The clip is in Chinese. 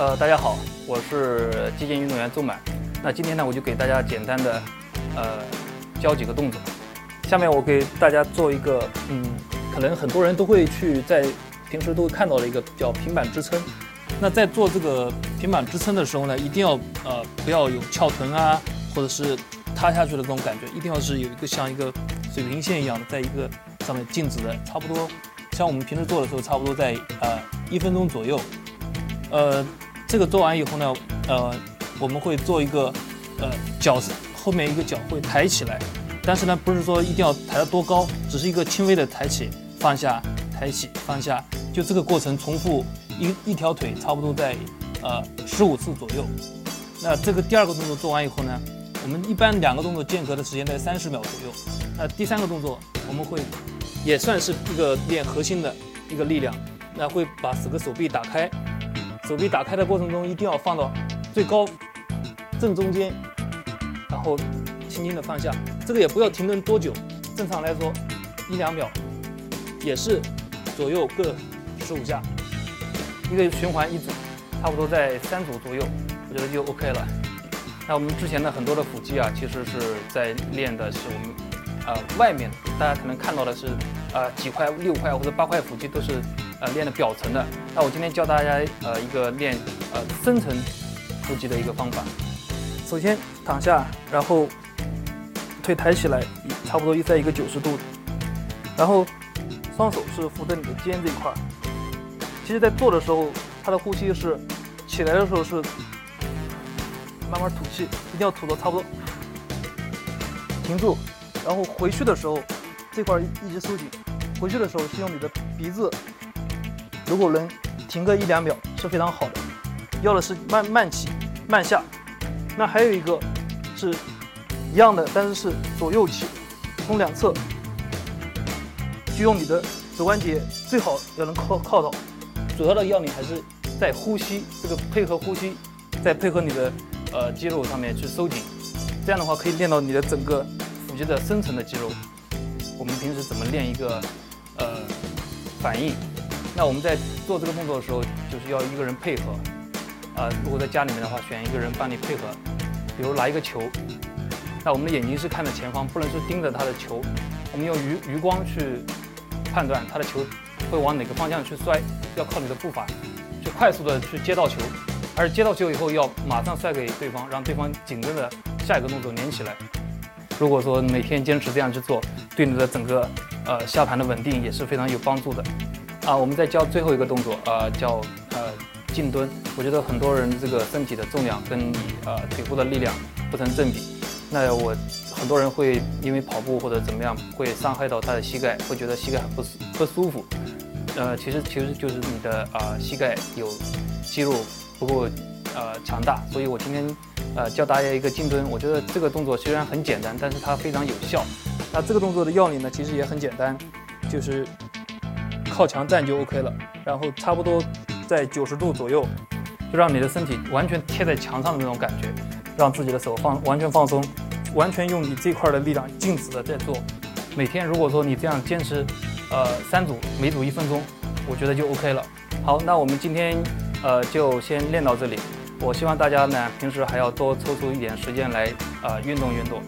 呃，大家好，我是击剑运动员邹满。那今天呢，我就给大家简单的呃教几个动作。下面我给大家做一个，嗯，可能很多人都会去在平时都会看到的一个叫平板支撑。那在做这个平板支撑的时候呢，一定要呃不要有翘臀啊，或者是塌下去的这种感觉，一定要是有一个像一个水平线一样的，在一个上面静止的，差不多像我们平时做的时候，差不多在呃一分钟左右。呃，这个做完以后呢，呃，我们会做一个呃脚后面一个脚会抬起来，但是呢，不是说一定要抬得多高，只是一个轻微的抬起、放下、抬起、放下，就这个过程重复一一条腿差不多在呃十五次左右。那这个第二个动作做完以后呢，我们一般两个动作间隔的时间在三十秒左右。那第三个动作我们会也算是一个练核心的一个力量，那会把整个手臂打开。手臂打开的过程中，一定要放到最高正中间，然后轻轻的放下。这个也不要停顿多久，正常来说一两秒，也是左右各十五下，一个循环一组，差不多在三组左右，我觉得就 OK 了。那我们之前的很多的腹肌啊，其实是在练的是我们呃外面，大家可能看到的是呃几块六块或者八块腹肌都是。呃，练的表层的。那我今天教大家呃一个练呃深层腹肌的一个方法。首先躺下，然后腿抬起来，差不多在一个九十度，然后双手是扶着你的肩这一块。其实，在做的时候，他的呼吸是起来的时候是慢慢吐气，一定要吐到差不多，停住，然后回去的时候这块一直收紧。回去的时候是用你的鼻子。如果能停个一两秒是非常好的，要的是慢慢起慢下。那还有一个是一样的，但是是左右起，从两侧，就用你的肘关节最好要能靠靠到。主要的要领还是在呼吸，这个配合呼吸，再配合你的呃肌肉上面去收紧，这样的话可以练到你的整个腹肌的深层的肌肉。我们平时怎么练一个呃反应？那我们在做这个动作的时候，就是要一个人配合。啊，如果在家里面的话，选一个人帮你配合。比如拿一个球，那我们的眼睛是看着前方，不能是盯着他的球。我们用余余光去判断他的球会往哪个方向去摔，要靠你的步伐去快速的去接到球，而接到球以后要马上摔给对方，让对方紧跟着下一个动作连起来。如果说每天坚持这样去做，对你的整个呃下盘的稳定也是非常有帮助的。啊，我们再教最后一个动作，呃，叫呃静蹲。我觉得很多人这个身体的重量跟你呃腿部的力量不成正比。那我很多人会因为跑步或者怎么样，会伤害到他的膝盖，会觉得膝盖很不不舒服。呃，其实其实就是你的啊膝盖有肌肉不够呃强大。所以我今天呃教大家一个静蹲。我觉得这个动作虽然很简单，但是它非常有效。那这个动作的要领呢，其实也很简单，就是。靠墙站就 OK 了，然后差不多在九十度左右，就让你的身体完全贴在墙上的那种感觉，让自己的手放完全放松，完全用你这块的力量静止的在做。每天如果说你这样坚持，呃，三组，每组一分钟，我觉得就 OK 了。好，那我们今天呃就先练到这里。我希望大家呢平时还要多抽出一点时间来呃运动运动。